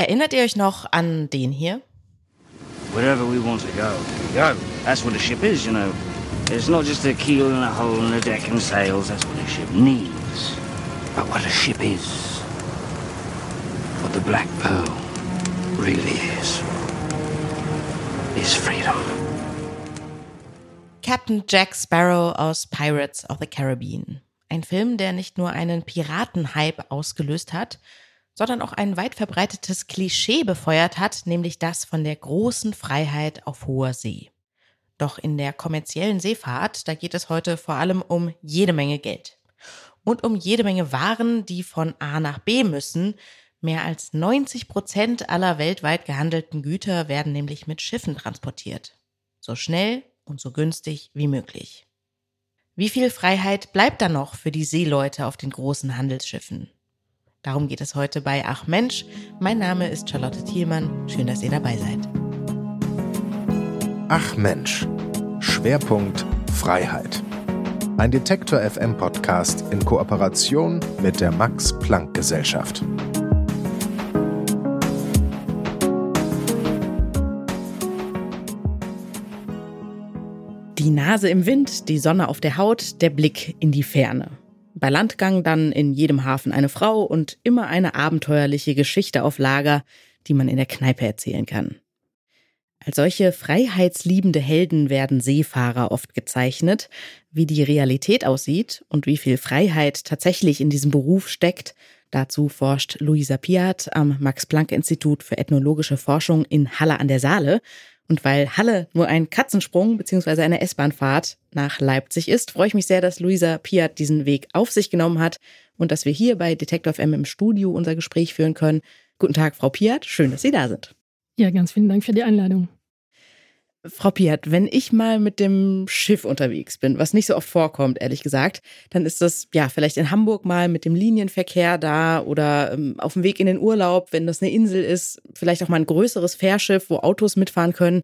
Erinnert ihr euch noch an den hier? Wherever we want to go, go. That's what a ship is, you know. It's not just a keel and a hull and a deck and sails. That's what a ship needs. But what a ship is, what the Black Pearl really is, is freedom. Captain Jack Sparrow aus Pirates of the Caribbean. Ein Film, der nicht nur einen Piratenhype ausgelöst hat, sondern auch ein weit verbreitetes Klischee befeuert hat, nämlich das von der großen Freiheit auf hoher See. Doch in der kommerziellen Seefahrt, da geht es heute vor allem um jede Menge Geld. Und um jede Menge Waren, die von A nach B müssen. Mehr als 90 Prozent aller weltweit gehandelten Güter werden nämlich mit Schiffen transportiert. So schnell und so günstig wie möglich. Wie viel Freiheit bleibt da noch für die Seeleute auf den großen Handelsschiffen? Darum geht es heute bei Ach Mensch. Mein Name ist Charlotte Thielmann. Schön, dass ihr dabei seid. Ach Mensch. Schwerpunkt Freiheit. Ein Detektor FM Podcast in Kooperation mit der Max Planck Gesellschaft. Die Nase im Wind, die Sonne auf der Haut, der Blick in die Ferne. Bei Landgang dann in jedem Hafen eine Frau und immer eine abenteuerliche Geschichte auf Lager, die man in der Kneipe erzählen kann. Als solche freiheitsliebende Helden werden Seefahrer oft gezeichnet. Wie die Realität aussieht und wie viel Freiheit tatsächlich in diesem Beruf steckt, dazu forscht Luisa Piat am Max-Planck-Institut für ethnologische Forschung in Halle an der Saale. Und weil Halle nur ein Katzensprung bzw. eine S-Bahnfahrt nach Leipzig ist, freue ich mich sehr, dass Luisa Piat diesen Weg auf sich genommen hat und dass wir hier bei Detective FM im Studio unser Gespräch führen können. Guten Tag, Frau Piat. Schön, dass Sie da sind. Ja, ganz vielen Dank für die Einladung. Frau Piat, wenn ich mal mit dem Schiff unterwegs bin, was nicht so oft vorkommt, ehrlich gesagt, dann ist das ja vielleicht in Hamburg mal mit dem Linienverkehr da oder ähm, auf dem Weg in den Urlaub, wenn das eine Insel ist, vielleicht auch mal ein größeres Fährschiff, wo Autos mitfahren können.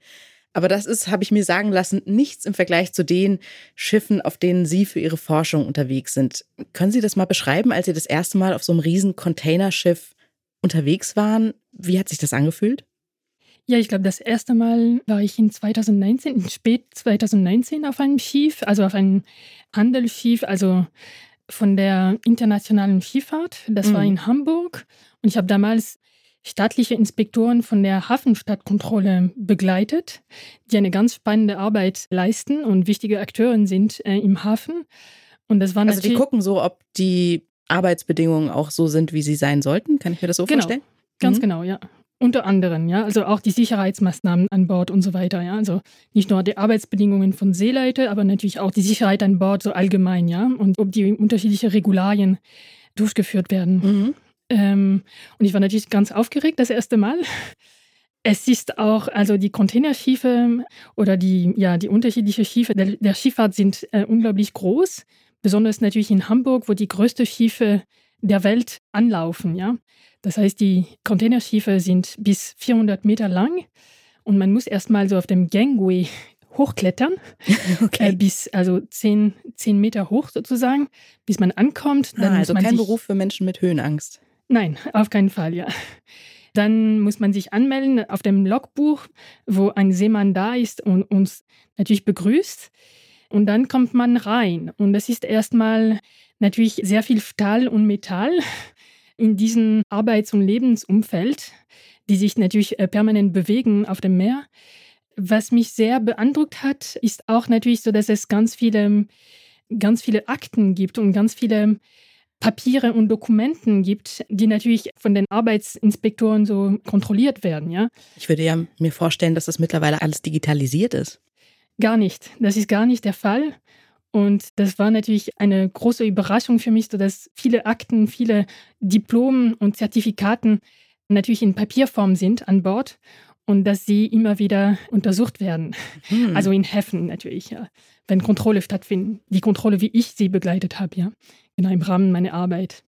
Aber das ist, habe ich mir sagen lassen, nichts im Vergleich zu den Schiffen, auf denen Sie für Ihre Forschung unterwegs sind. Können Sie das mal beschreiben, als Sie das erste Mal auf so einem riesen Containerschiff unterwegs waren? Wie hat sich das angefühlt? Ja, ich glaube, das erste Mal war ich in 2019, in spät 2019 auf einem Schiff, also auf einem Handelsschiff, also von der internationalen Schifffahrt. Das mhm. war in Hamburg. Und ich habe damals staatliche Inspektoren von der Hafenstadtkontrolle begleitet, die eine ganz spannende Arbeit leisten und wichtige Akteure sind äh, im Hafen. Und das waren also die gucken so, ob die Arbeitsbedingungen auch so sind, wie sie sein sollten. Kann ich mir das so genau, vorstellen? Ganz mhm. genau, ja. Unter anderem, ja, also auch die Sicherheitsmaßnahmen an Bord und so weiter, ja. Also nicht nur die Arbeitsbedingungen von Seeleute, aber natürlich auch die Sicherheit an Bord so allgemein, ja. Und ob die unterschiedlichen Regularien durchgeführt werden. Mhm. Ähm, und ich war natürlich ganz aufgeregt das erste Mal. Es ist auch, also die Containerschiffe oder die, ja, die unterschiedlichen Schiffe der, der Schifffahrt sind äh, unglaublich groß. Besonders natürlich in Hamburg, wo die größten Schiffe der Welt anlaufen, ja. Das heißt, die Containerschiffe sind bis 400 Meter lang und man muss erstmal so auf dem Gangway hochklettern, okay. äh, bis also 10, 10 Meter hoch sozusagen, bis man ankommt. Dann ah, also kein Beruf für Menschen mit Höhenangst. Nein, auf keinen Fall, ja. Dann muss man sich anmelden auf dem Logbuch, wo ein Seemann da ist und uns natürlich begrüßt. Und dann kommt man rein. Und das ist erstmal natürlich sehr viel Stahl und Metall in diesem Arbeits- und Lebensumfeld, die sich natürlich äh, permanent bewegen auf dem Meer. Was mich sehr beeindruckt hat, ist auch natürlich so, dass es ganz viele, ganz viele Akten gibt und ganz viele Papiere und Dokumenten gibt, die natürlich von den Arbeitsinspektoren so kontrolliert werden, ja. Ich würde ja mir vorstellen, dass das mittlerweile alles digitalisiert ist. Gar nicht. Das ist gar nicht der Fall. Und das war natürlich eine große Überraschung für mich, dass viele Akten, viele Diplomen und Zertifikaten natürlich in Papierform sind an Bord und dass sie immer wieder untersucht werden. Hm. Also in Häfen natürlich, ja, wenn Kontrolle stattfinden. Die Kontrolle, wie ich sie begleitet habe, ja, genau im Rahmen meiner Arbeit.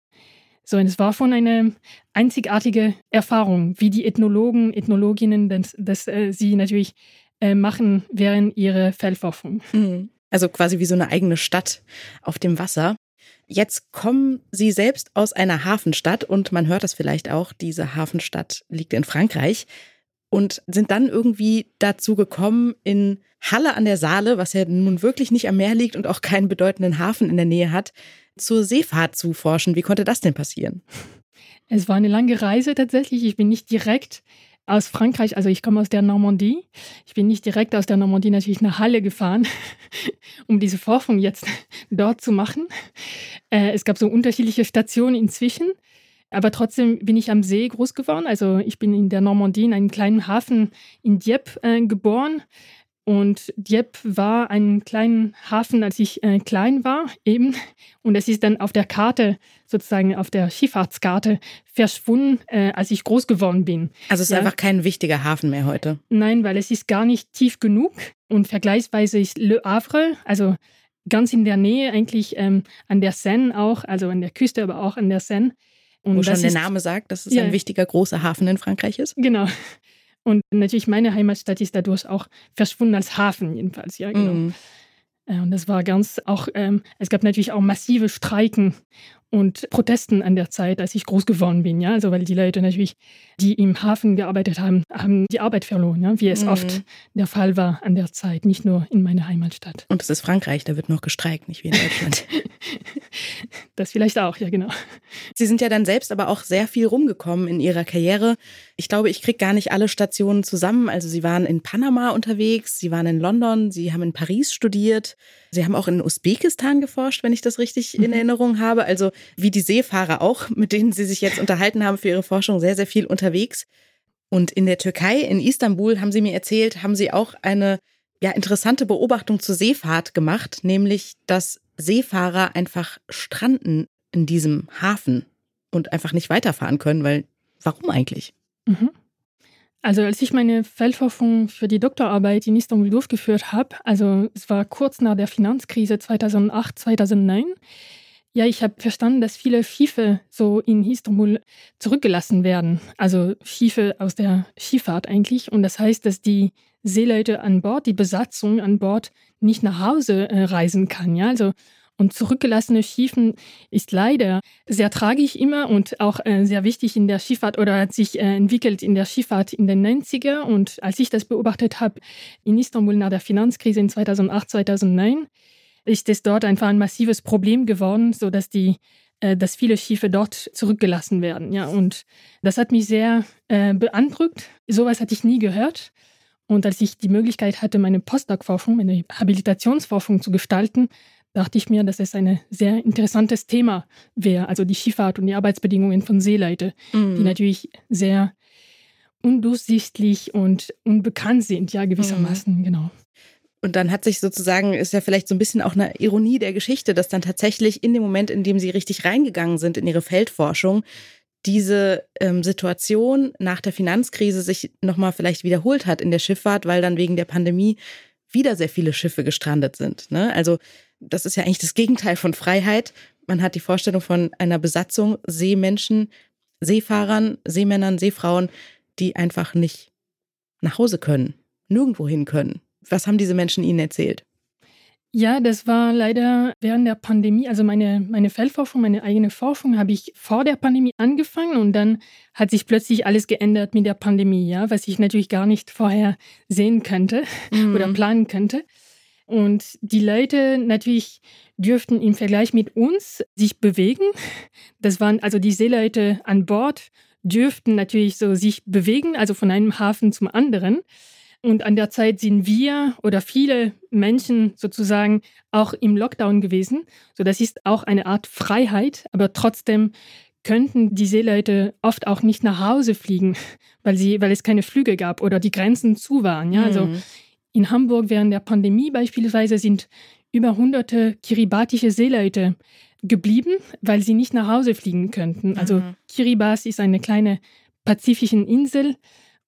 So, und es war schon eine einzigartige Erfahrung, wie die Ethnologen, Ethnologinnen das, das äh, sie natürlich äh, machen während ihrer Feldforschung. Hm. Also quasi wie so eine eigene Stadt auf dem Wasser. Jetzt kommen Sie selbst aus einer Hafenstadt und man hört das vielleicht auch, diese Hafenstadt liegt in Frankreich und sind dann irgendwie dazu gekommen, in Halle an der Saale, was ja nun wirklich nicht am Meer liegt und auch keinen bedeutenden Hafen in der Nähe hat, zur Seefahrt zu forschen. Wie konnte das denn passieren? Es war eine lange Reise tatsächlich. Ich bin nicht direkt aus Frankreich, also ich komme aus der Normandie. Ich bin nicht direkt aus der Normandie natürlich nach Halle gefahren, um diese Forschung jetzt dort zu machen. Äh, es gab so unterschiedliche Stationen inzwischen. Aber trotzdem bin ich am See groß geworden. Also ich bin in der Normandie in einem kleinen Hafen in Dieppe äh, geboren. Und Dieppe war ein kleiner Hafen, als ich äh, klein war, eben. Und es ist dann auf der Karte, sozusagen auf der Schifffahrtskarte, verschwunden, äh, als ich groß geworden bin. Also es ist ja. einfach kein wichtiger Hafen mehr heute. Nein, weil es ist gar nicht tief genug. Und vergleichsweise ist Le Havre, also ganz in der Nähe, eigentlich ähm, an der Seine auch, also an der Küste, aber auch an der Seine. Und Wo schon der Name sagt, dass es ja, ein wichtiger großer Hafen in Frankreich ist. Genau. Und natürlich meine Heimatstadt ist dadurch auch verschwunden als Hafen jedenfalls, ja genau. Mm. Und das war ganz auch, ähm, es gab natürlich auch massive Streiken und Protesten an der Zeit, als ich groß geworden bin. Ja? Also weil die Leute natürlich, die im Hafen gearbeitet haben, haben die Arbeit verloren, ja? wie es mhm. oft der Fall war an der Zeit, nicht nur in meiner Heimatstadt. Und es ist Frankreich, da wird noch gestreikt, nicht wie in Deutschland. das vielleicht auch, ja genau. Sie sind ja dann selbst aber auch sehr viel rumgekommen in Ihrer Karriere. Ich glaube, ich kriege gar nicht alle Stationen zusammen. Also Sie waren in Panama unterwegs, Sie waren in London, Sie haben in Paris studiert, Sie haben auch in Usbekistan geforscht, wenn ich das richtig in mhm. Erinnerung habe. Also wie die Seefahrer auch, mit denen Sie sich jetzt unterhalten haben für Ihre Forschung, sehr, sehr viel unterwegs. Und in der Türkei, in Istanbul, haben Sie mir erzählt, haben Sie auch eine ja, interessante Beobachtung zur Seefahrt gemacht, nämlich, dass Seefahrer einfach stranden in diesem Hafen und einfach nicht weiterfahren können, weil warum eigentlich? Mhm. Also als ich meine Feldforschung für die Doktorarbeit in Istanbul durchgeführt habe, also es war kurz nach der Finanzkrise 2008, 2009, ja, ich habe verstanden, dass viele Schiffe so in Istanbul zurückgelassen werden. Also Schiffe aus der Schifffahrt eigentlich. Und das heißt, dass die Seeleute an Bord, die Besatzung an Bord nicht nach Hause äh, reisen kann. Ja, also und zurückgelassene Schiffe ist leider sehr tragisch immer und auch äh, sehr wichtig in der Schifffahrt oder hat sich äh, entwickelt in der Schifffahrt in den 90er. Und als ich das beobachtet habe in Istanbul nach der Finanzkrise in 2008, 2009, ist es dort einfach ein massives Problem geworden, sodass die äh, dass viele Schiffe dort zurückgelassen werden. Ja, und das hat mich sehr äh, beeindruckt. Sowas hatte ich nie gehört. Und als ich die Möglichkeit hatte, meine Postdoc-Forschung, meine Habilitationsforschung zu gestalten, dachte ich mir, dass es ein sehr interessantes Thema wäre. Also die Schifffahrt und die Arbeitsbedingungen von Seeleute, mhm. die natürlich sehr undurchsichtlich und unbekannt sind, ja, gewissermaßen, mhm. genau. Und dann hat sich sozusagen, ist ja vielleicht so ein bisschen auch eine Ironie der Geschichte, dass dann tatsächlich in dem Moment, in dem sie richtig reingegangen sind in ihre Feldforschung, diese ähm, Situation nach der Finanzkrise sich nochmal vielleicht wiederholt hat in der Schifffahrt, weil dann wegen der Pandemie wieder sehr viele Schiffe gestrandet sind. Ne? Also das ist ja eigentlich das Gegenteil von Freiheit. Man hat die Vorstellung von einer Besatzung Seemenschen, Seefahrern, Seemännern, Seefrauen, die einfach nicht nach Hause können, nirgendwo hin können. Was haben diese Menschen Ihnen erzählt? Ja, das war leider während der Pandemie. Also meine, meine Feldforschung, meine eigene Forschung habe ich vor der Pandemie angefangen und dann hat sich plötzlich alles geändert mit der Pandemie, ja, was ich natürlich gar nicht vorher sehen könnte mhm. oder planen könnte. Und die Leute natürlich dürften im Vergleich mit uns sich bewegen. Das waren also die Seeleute an Bord dürften natürlich so sich bewegen, also von einem Hafen zum anderen. Und an der Zeit sind wir oder viele Menschen sozusagen auch im Lockdown gewesen. So, das ist auch eine Art Freiheit, aber trotzdem könnten die Seeleute oft auch nicht nach Hause fliegen, weil, sie, weil es keine Flüge gab oder die Grenzen zu waren. Ja? Also mhm. in Hamburg während der Pandemie beispielsweise sind über hunderte kiribatische Seeleute geblieben, weil sie nicht nach Hause fliegen könnten. Also mhm. Kiribati ist eine kleine pazifische Insel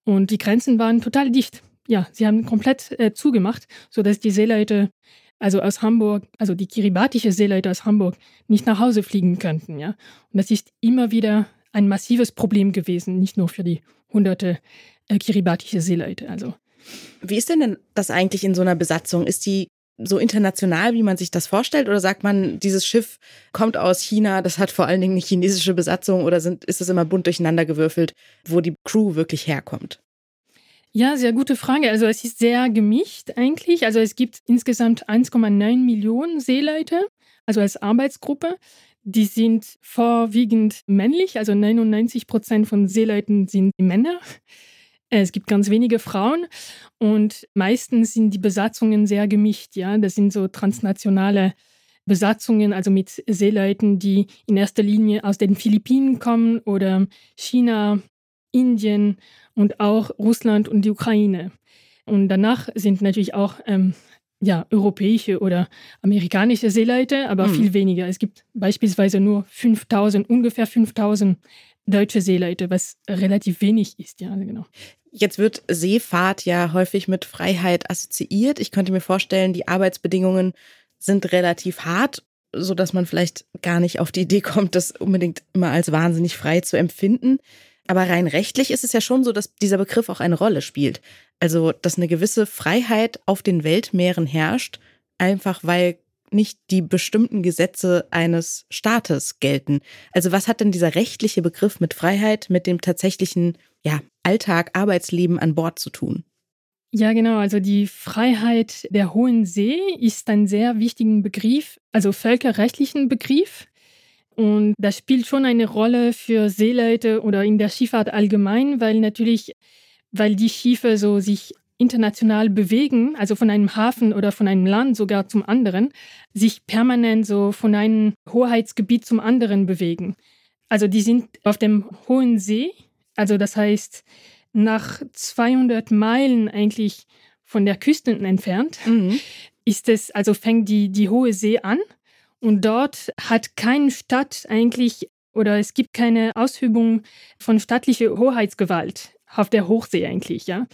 und die Grenzen waren total dicht ja, sie haben komplett äh, zugemacht, sodass die Seeleute, also aus Hamburg, also die kiribatische Seeleute aus Hamburg, nicht nach Hause fliegen könnten. Ja? Und das ist immer wieder ein massives Problem gewesen, nicht nur für die hunderte äh, kiribatische Seeleute. Also. Wie ist denn, das eigentlich in so einer Besatzung? Ist die so international, wie man sich das vorstellt? Oder sagt man, dieses Schiff kommt aus China, das hat vor allen Dingen eine chinesische Besatzung oder sind, ist es immer bunt durcheinander gewürfelt, wo die Crew wirklich herkommt? Ja, sehr gute Frage. Also es ist sehr gemischt eigentlich. Also es gibt insgesamt 1,9 Millionen Seeleute, also als Arbeitsgruppe. Die sind vorwiegend männlich, also 99 Prozent von Seeleuten sind Männer. Es gibt ganz wenige Frauen und meistens sind die Besatzungen sehr gemischt. Ja, das sind so transnationale Besatzungen, also mit Seeleuten, die in erster Linie aus den Philippinen kommen oder China, Indien und auch Russland und die Ukraine. Und danach sind natürlich auch ähm, ja, europäische oder amerikanische Seeleute, aber mhm. viel weniger. Es gibt beispielsweise nur 5000, ungefähr 5000 deutsche Seeleute, was relativ wenig ist, ja, genau. Jetzt wird Seefahrt ja häufig mit Freiheit assoziiert. Ich könnte mir vorstellen, die Arbeitsbedingungen sind relativ hart, so dass man vielleicht gar nicht auf die Idee kommt, das unbedingt immer als wahnsinnig frei zu empfinden. Aber rein rechtlich ist es ja schon so, dass dieser Begriff auch eine Rolle spielt. Also, dass eine gewisse Freiheit auf den Weltmeeren herrscht, einfach weil nicht die bestimmten Gesetze eines Staates gelten. Also, was hat denn dieser rechtliche Begriff mit Freiheit, mit dem tatsächlichen ja, Alltag, Arbeitsleben an Bord zu tun? Ja, genau. Also die Freiheit der Hohen See ist ein sehr wichtiger Begriff, also völkerrechtlichen Begriff. Und das spielt schon eine Rolle für Seeleute oder in der Schifffahrt allgemein, weil natürlich, weil die Schiffe so sich international bewegen, also von einem Hafen oder von einem Land sogar zum anderen, sich permanent so von einem Hoheitsgebiet zum anderen bewegen. Also die sind auf dem hohen See, also das heißt nach 200 Meilen eigentlich von der Küste entfernt, mhm. ist es, also fängt die, die hohe See an und dort hat keine Stadt eigentlich oder es gibt keine Ausübung von staatlicher Hoheitsgewalt auf der Hochsee eigentlich, ja.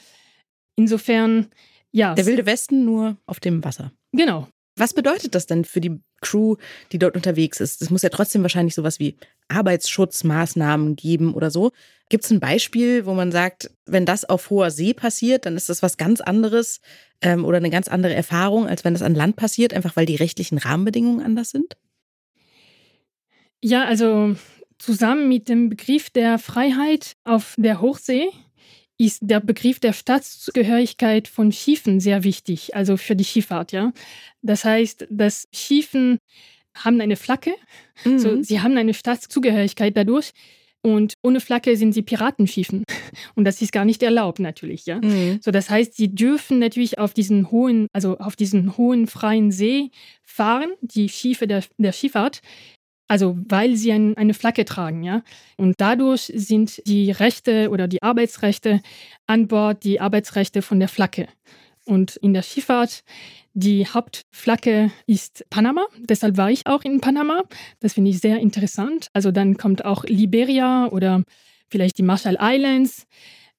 Insofern, ja. Der Wilde Westen nur auf dem Wasser. Genau. Was bedeutet das denn für die Crew, die dort unterwegs ist? Es muss ja trotzdem wahrscheinlich sowas wie Arbeitsschutzmaßnahmen geben oder so. Gibt es ein Beispiel, wo man sagt, wenn das auf hoher See passiert, dann ist das was ganz anderes ähm, oder eine ganz andere Erfahrung, als wenn das an Land passiert, einfach weil die rechtlichen Rahmenbedingungen anders sind? Ja, also zusammen mit dem Begriff der Freiheit auf der Hochsee ist der Begriff der Staatsgehörigkeit von Schiffen sehr wichtig, also für die Schifffahrt, ja. Das heißt, dass Schiffen haben eine Flagge, mhm. so, sie haben eine Staatszugehörigkeit dadurch. Und ohne Flagge sind sie Piratenschiffen. Und das ist gar nicht erlaubt, natürlich, ja. Mhm. So, das heißt, sie dürfen natürlich auf diesen hohen, also auf diesen hohen freien See fahren, die Schiffe der, der Schifffahrt. Also, weil sie ein, eine Flagge tragen, ja. Und dadurch sind die Rechte oder die Arbeitsrechte an Bord die Arbeitsrechte von der Flagge. Und in der Schifffahrt die Hauptflagge ist Panama, deshalb war ich auch in Panama. Das finde ich sehr interessant. Also dann kommt auch Liberia oder vielleicht die Marshall Islands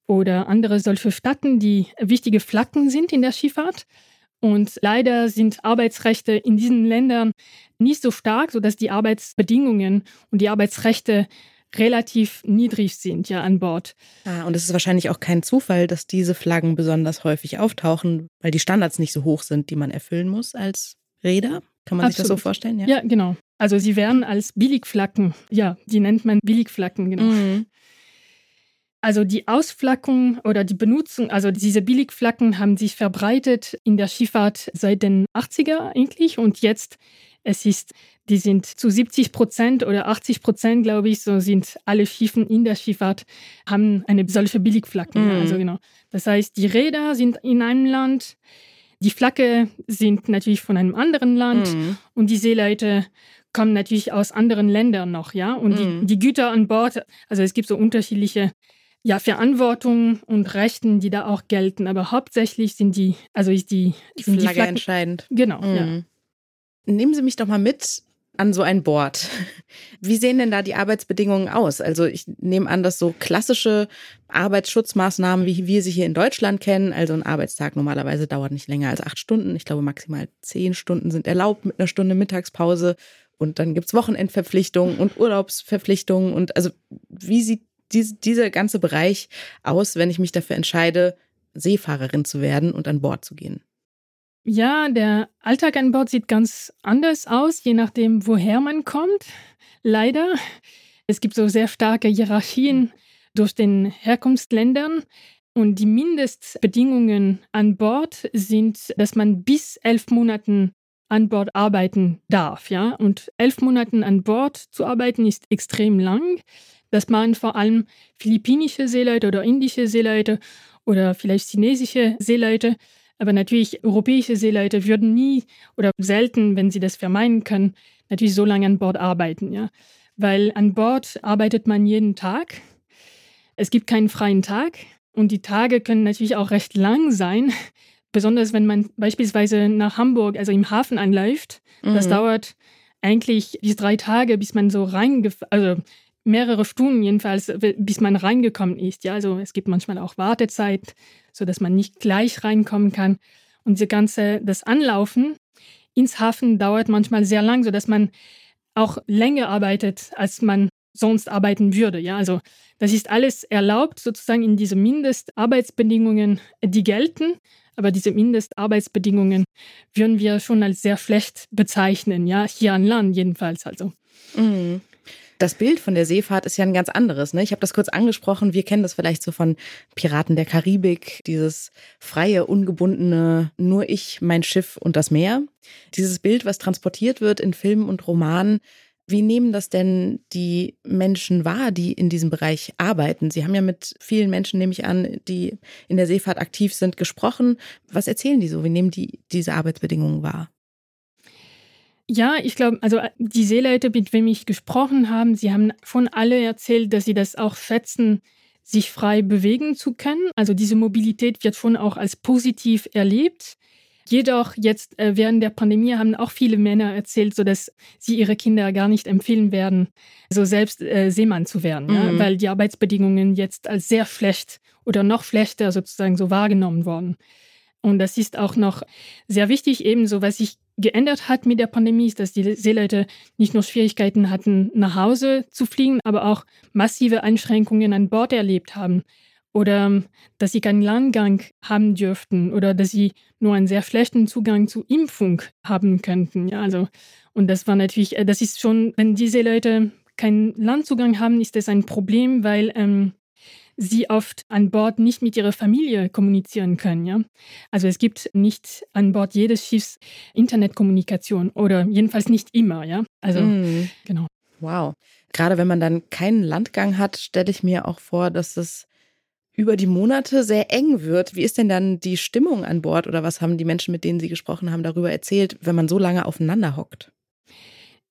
oder andere solche Staaten, die wichtige Flaggen sind in der Skifahrt. Und leider sind Arbeitsrechte in diesen Ländern nicht so stark, sodass die Arbeitsbedingungen und die Arbeitsrechte relativ niedrig sind ja an Bord. Ah, und es ist wahrscheinlich auch kein Zufall, dass diese Flaggen besonders häufig auftauchen, weil die Standards nicht so hoch sind, die man erfüllen muss als Räder. Kann man Absolut. sich das so vorstellen? Ja? ja, genau. Also sie werden als Billigflaggen, ja, die nennt man Billigflaggen, genau. Mhm. Also die Ausflackung oder die Benutzung, also diese Billigflaggen haben sich verbreitet in der Schifffahrt seit den 80er eigentlich und jetzt es ist, die sind zu 70 Prozent oder 80 Prozent, glaube ich, so sind alle Schiffen in der Schifffahrt, haben eine solche Billigflagge. Mhm. Also genau. Das heißt, die Räder sind in einem Land, die Flagge sind natürlich von einem anderen Land mhm. und die Seeleute kommen natürlich aus anderen Ländern noch, ja. Und mhm. die, die Güter an Bord, also es gibt so unterschiedliche ja, Verantwortungen und Rechten, die da auch gelten. Aber hauptsächlich sind die, also ist die, die Flagge die Flaggen, entscheidend. Genau, ja. Mhm. Nehmen Sie mich doch mal mit an so ein Board. Wie sehen denn da die Arbeitsbedingungen aus? Also ich nehme an, dass so klassische Arbeitsschutzmaßnahmen, wie wir sie hier in Deutschland kennen, also ein Arbeitstag normalerweise dauert nicht länger als acht Stunden. Ich glaube, maximal zehn Stunden sind erlaubt mit einer Stunde Mittagspause. Und dann gibt's Wochenendverpflichtungen und Urlaubsverpflichtungen. Und also wie sieht diese, dieser ganze Bereich aus, wenn ich mich dafür entscheide, Seefahrerin zu werden und an Bord zu gehen? Ja, der Alltag an Bord sieht ganz anders aus, je nachdem, woher man kommt. Leider. Es gibt so sehr starke Hierarchien durch den Herkunftsländern. Und die Mindestbedingungen an Bord sind, dass man bis elf Monaten an Bord arbeiten darf. Ja? Und elf Monaten an Bord zu arbeiten ist extrem lang. Das machen vor allem philippinische Seeleute oder indische Seeleute oder vielleicht chinesische Seeleute. Aber natürlich europäische Seeleute würden nie oder selten, wenn sie das vermeiden können, natürlich so lange an Bord arbeiten. Ja? Weil an Bord arbeitet man jeden Tag. Es gibt keinen freien Tag. Und die Tage können natürlich auch recht lang sein, besonders wenn man beispielsweise nach Hamburg, also im Hafen anläuft. Mhm. Das dauert eigentlich bis drei Tage, bis man so reingefahren, also mehrere Stunden jedenfalls, bis man reingekommen ist. Ja, also es gibt manchmal auch Wartezeit, so dass man nicht gleich reinkommen kann. Und das ganze, das Anlaufen ins Hafen dauert manchmal sehr lang, so dass man auch länger arbeitet, als man sonst arbeiten würde. Ja, also das ist alles erlaubt sozusagen in diese Mindestarbeitsbedingungen, die gelten. Aber diese Mindestarbeitsbedingungen würden wir schon als sehr schlecht bezeichnen, ja, hier an Land jedenfalls also. Mhm. Das Bild von der Seefahrt ist ja ein ganz anderes. Ne? Ich habe das kurz angesprochen. Wir kennen das vielleicht so von Piraten der Karibik, dieses freie, ungebundene, nur ich, mein Schiff und das Meer. Dieses Bild, was transportiert wird in Filmen und Romanen, wie nehmen das denn die Menschen wahr, die in diesem Bereich arbeiten? Sie haben ja mit vielen Menschen, nehme ich an, die in der Seefahrt aktiv sind, gesprochen. Was erzählen die so? Wie nehmen die diese Arbeitsbedingungen wahr? Ja, ich glaube, also die Seeleute, mit wem ich gesprochen habe, sie haben von alle erzählt, dass sie das auch schätzen, sich frei bewegen zu können. Also diese Mobilität wird schon auch als positiv erlebt. Jedoch jetzt äh, während der Pandemie haben auch viele Männer erzählt, so dass sie ihre Kinder gar nicht empfehlen werden, so selbst äh, Seemann zu werden, mhm. ja, weil die Arbeitsbedingungen jetzt als sehr schlecht oder noch schlechter sozusagen so wahrgenommen worden. Und das ist auch noch sehr wichtig, ebenso was sich geändert hat mit der Pandemie, ist, dass die Seeleute nicht nur Schwierigkeiten hatten, nach Hause zu fliegen, aber auch massive Einschränkungen an Bord erlebt haben oder ähm, dass sie keinen Landgang haben dürften oder dass sie nur einen sehr schlechten Zugang zu Impfung haben könnten. Ja, also, und das war natürlich, äh, das ist schon, wenn diese Leute keinen Landzugang haben, ist das ein Problem, weil ähm, sie oft an Bord nicht mit ihrer Familie kommunizieren können. Ja? Also es gibt nicht an Bord jedes Schiffs Internetkommunikation oder jedenfalls nicht immer. Ja? Also mm. genau. Wow. Gerade wenn man dann keinen Landgang hat, stelle ich mir auch vor, dass es über die Monate sehr eng wird. Wie ist denn dann die Stimmung an Bord oder was haben die Menschen, mit denen Sie gesprochen haben, darüber erzählt, wenn man so lange aufeinander hockt?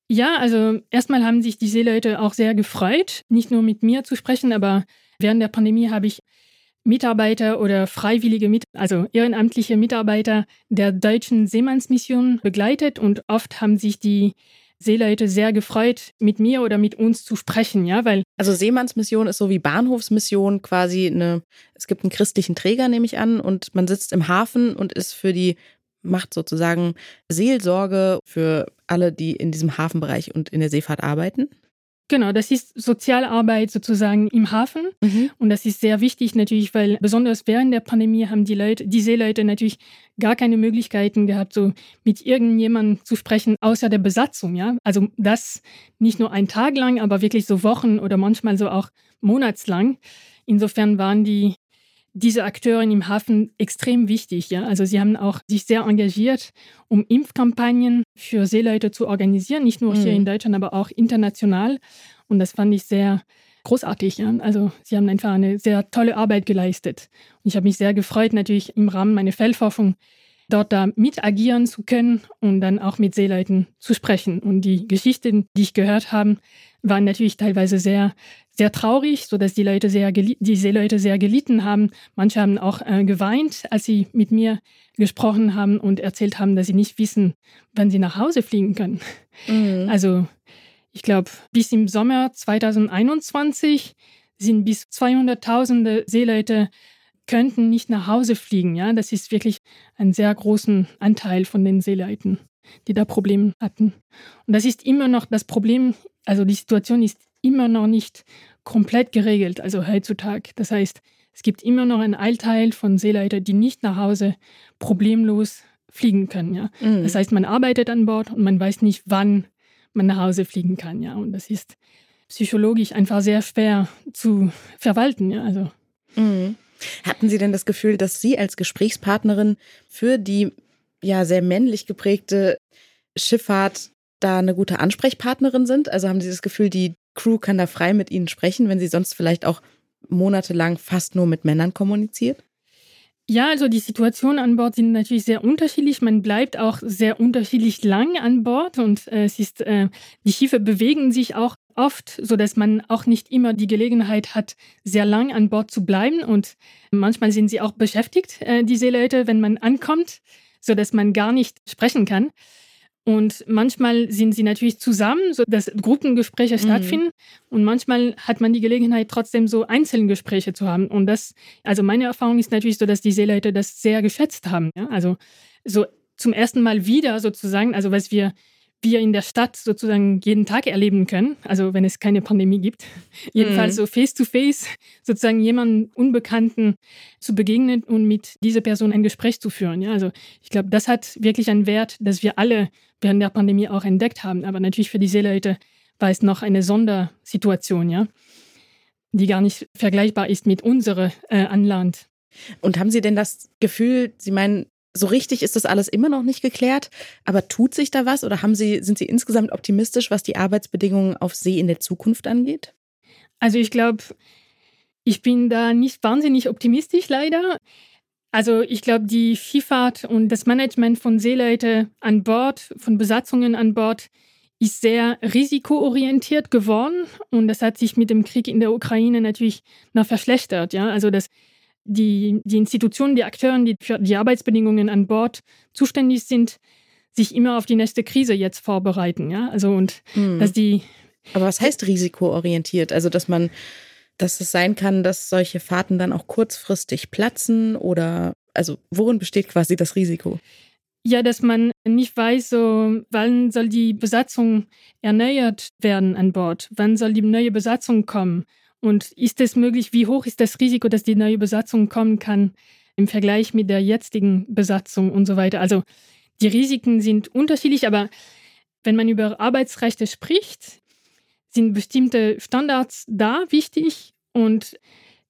Ja, also erstmal haben sich die Seeleute auch sehr gefreut, nicht nur mit mir zu sprechen, aber während der Pandemie habe ich Mitarbeiter oder freiwillige, Mit also ehrenamtliche Mitarbeiter der deutschen Seemannsmission begleitet und oft haben sich die Seeleute sehr gefreut, mit mir oder mit uns zu sprechen, ja, weil. Also Seemannsmission ist so wie Bahnhofsmission quasi eine, es gibt einen christlichen Träger, nehme ich an, und man sitzt im Hafen und ist für die, macht sozusagen Seelsorge für alle, die in diesem Hafenbereich und in der Seefahrt arbeiten. Genau, das ist Sozialarbeit sozusagen im Hafen. Mhm. Und das ist sehr wichtig natürlich, weil besonders während der Pandemie haben die Leute, die Seeleute natürlich gar keine Möglichkeiten gehabt, so mit irgendjemandem zu sprechen, außer der Besatzung, ja. Also das nicht nur ein Tag lang, aber wirklich so Wochen oder manchmal so auch monatslang. Insofern waren die diese Akteure im Hafen extrem wichtig. Ja? Also sie haben auch sich sehr engagiert, um Impfkampagnen für Seeleute zu organisieren, nicht nur mhm. hier in Deutschland, aber auch international. Und das fand ich sehr großartig. Ja? Also sie haben einfach eine sehr tolle Arbeit geleistet. Und ich habe mich sehr gefreut, natürlich im Rahmen meiner Feldforschung dort da mit agieren zu können und dann auch mit Seeleuten zu sprechen. Und die Geschichten, die ich gehört habe, waren natürlich teilweise sehr, sehr traurig, sodass die Leute sehr, die Seeleute sehr gelitten haben. Manche haben auch äh, geweint, als sie mit mir gesprochen haben und erzählt haben, dass sie nicht wissen, wann sie nach Hause fliegen können. Mhm. Also ich glaube, bis im Sommer 2021 sind bis 200.000 Seeleute könnten nicht nach Hause fliegen. Ja, das ist wirklich ein sehr großen Anteil von den Seeleuten, die da Probleme hatten. Und das ist immer noch das Problem. Also die Situation ist immer noch nicht komplett geregelt, also heutzutage. Das heißt, es gibt immer noch einen Eilteil von Seeleuten, die nicht nach Hause problemlos fliegen können, ja. Mhm. Das heißt, man arbeitet an Bord und man weiß nicht, wann man nach Hause fliegen kann, ja. Und das ist psychologisch einfach sehr schwer zu verwalten, ja. Also. Mhm. Hatten Sie denn das Gefühl, dass Sie als Gesprächspartnerin für die ja sehr männlich geprägte Schifffahrt da eine gute Ansprechpartnerin sind? Also haben Sie das Gefühl, die Crew kann da frei mit Ihnen sprechen, wenn sie sonst vielleicht auch monatelang fast nur mit Männern kommuniziert? Ja, also die Situationen an Bord sind natürlich sehr unterschiedlich. Man bleibt auch sehr unterschiedlich lang an Bord und äh, es ist, äh, die Schiffe bewegen sich auch oft, so dass man auch nicht immer die Gelegenheit hat, sehr lang an Bord zu bleiben. Und manchmal sind sie auch beschäftigt, äh, die Seeleute, wenn man ankommt, so dass man gar nicht sprechen kann. Und manchmal sind sie natürlich zusammen, so dass Gruppengespräche mhm. stattfinden. Und manchmal hat man die Gelegenheit, trotzdem so Einzelgespräche zu haben. Und das, also meine Erfahrung ist natürlich so, dass die Seeleute das sehr geschätzt haben. Ja? Also so zum ersten Mal wieder sozusagen, also was wir wir in der Stadt sozusagen jeden Tag erleben können, also wenn es keine Pandemie gibt. Jedenfalls mhm. so face-to-face sozusagen jemandem Unbekannten zu begegnen und mit dieser Person ein Gespräch zu führen. Ja, also ich glaube, das hat wirklich einen Wert, dass wir alle während der Pandemie auch entdeckt haben. Aber natürlich für die Seeleute war es noch eine Sondersituation, ja, die gar nicht vergleichbar ist mit unserer äh, Anland. Und haben Sie denn das Gefühl, Sie meinen, so richtig ist das alles immer noch nicht geklärt, aber tut sich da was oder haben Sie, sind Sie insgesamt optimistisch, was die Arbeitsbedingungen auf See in der Zukunft angeht? Also ich glaube, ich bin da nicht wahnsinnig optimistisch leider. Also ich glaube, die Skifahrt und das Management von Seeleute an Bord, von Besatzungen an Bord, ist sehr risikoorientiert geworden und das hat sich mit dem Krieg in der Ukraine natürlich noch verschlechtert. Ja? Also das die, die Institutionen, die Akteure, die für die Arbeitsbedingungen an Bord zuständig sind, sich immer auf die nächste Krise jetzt vorbereiten. Ja, also und hm. dass die. Aber was heißt risikoorientiert? Also, dass man, dass es sein kann, dass solche Fahrten dann auch kurzfristig platzen oder, also, worin besteht quasi das Risiko? Ja, dass man nicht weiß, so, wann soll die Besatzung erneuert werden an Bord? Wann soll die neue Besatzung kommen? Und ist es möglich, wie hoch ist das Risiko, dass die neue Besatzung kommen kann im Vergleich mit der jetzigen Besatzung und so weiter? Also die Risiken sind unterschiedlich, aber wenn man über Arbeitsrechte spricht, sind bestimmte Standards da wichtig und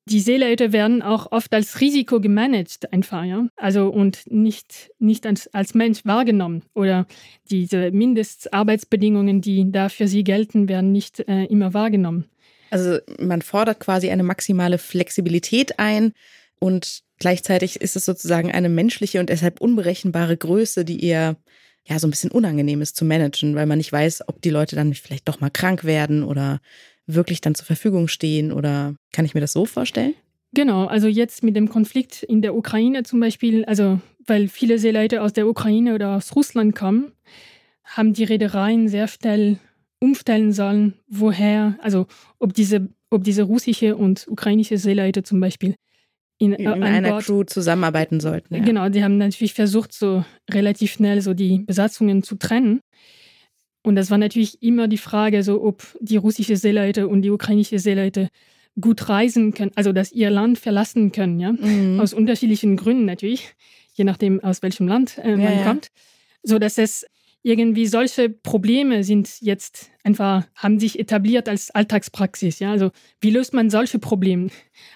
die Seeleute werden auch oft als Risiko gemanagt einfach, ja. Also und nicht, nicht als, als Mensch wahrgenommen. Oder diese Mindestarbeitsbedingungen, die da für sie gelten, werden nicht äh, immer wahrgenommen. Also man fordert quasi eine maximale Flexibilität ein und gleichzeitig ist es sozusagen eine menschliche und deshalb unberechenbare Größe, die eher ja so ein bisschen unangenehm ist zu managen, weil man nicht weiß, ob die Leute dann vielleicht doch mal krank werden oder wirklich dann zur Verfügung stehen oder kann ich mir das so vorstellen? Genau, also jetzt mit dem Konflikt in der Ukraine zum Beispiel, also weil viele Seeleute aus der Ukraine oder aus Russland kommen, haben die Reedereien sehr schnell umstellen sollen, woher, also ob diese, ob diese russische und ukrainische Seeleute zum Beispiel in, in einer Bord, Crew zusammenarbeiten sollten. Ja. Genau, die haben natürlich versucht, so relativ schnell so die Besatzungen zu trennen. Und das war natürlich immer die Frage, so ob die russische Seeleute und die ukrainische Seeleute gut reisen können, also dass ihr Land verlassen können, ja, mhm. aus unterschiedlichen Gründen natürlich, je nachdem aus welchem Land äh, man ja, kommt, so dass es irgendwie solche Probleme sind jetzt einfach, haben sich etabliert als Alltagspraxis. Ja, also wie löst man solche Probleme,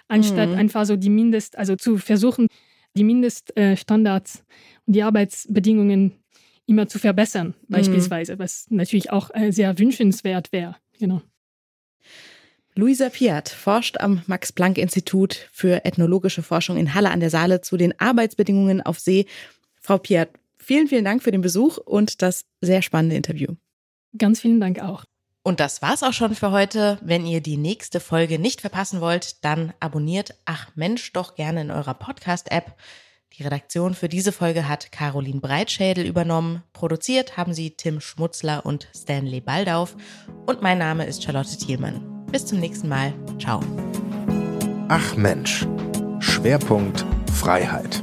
anstatt mhm. einfach so die Mindest, also zu versuchen, die Mindeststandards und die Arbeitsbedingungen immer zu verbessern, mhm. beispielsweise, was natürlich auch äh, sehr wünschenswert wäre. Genau. Luisa Piat forscht am Max-Planck-Institut für ethnologische Forschung in Halle an der Saale zu den Arbeitsbedingungen auf See. Frau Piat, Vielen, vielen Dank für den Besuch und das sehr spannende Interview. Ganz vielen Dank auch. Und das war's auch schon für heute. Wenn ihr die nächste Folge nicht verpassen wollt, dann abonniert Ach Mensch doch gerne in eurer Podcast-App. Die Redaktion für diese Folge hat Caroline Breitschädel übernommen. Produziert haben sie Tim Schmutzler und Stanley Baldauf. Und mein Name ist Charlotte Thielmann. Bis zum nächsten Mal. Ciao. Ach Mensch. Schwerpunkt Freiheit.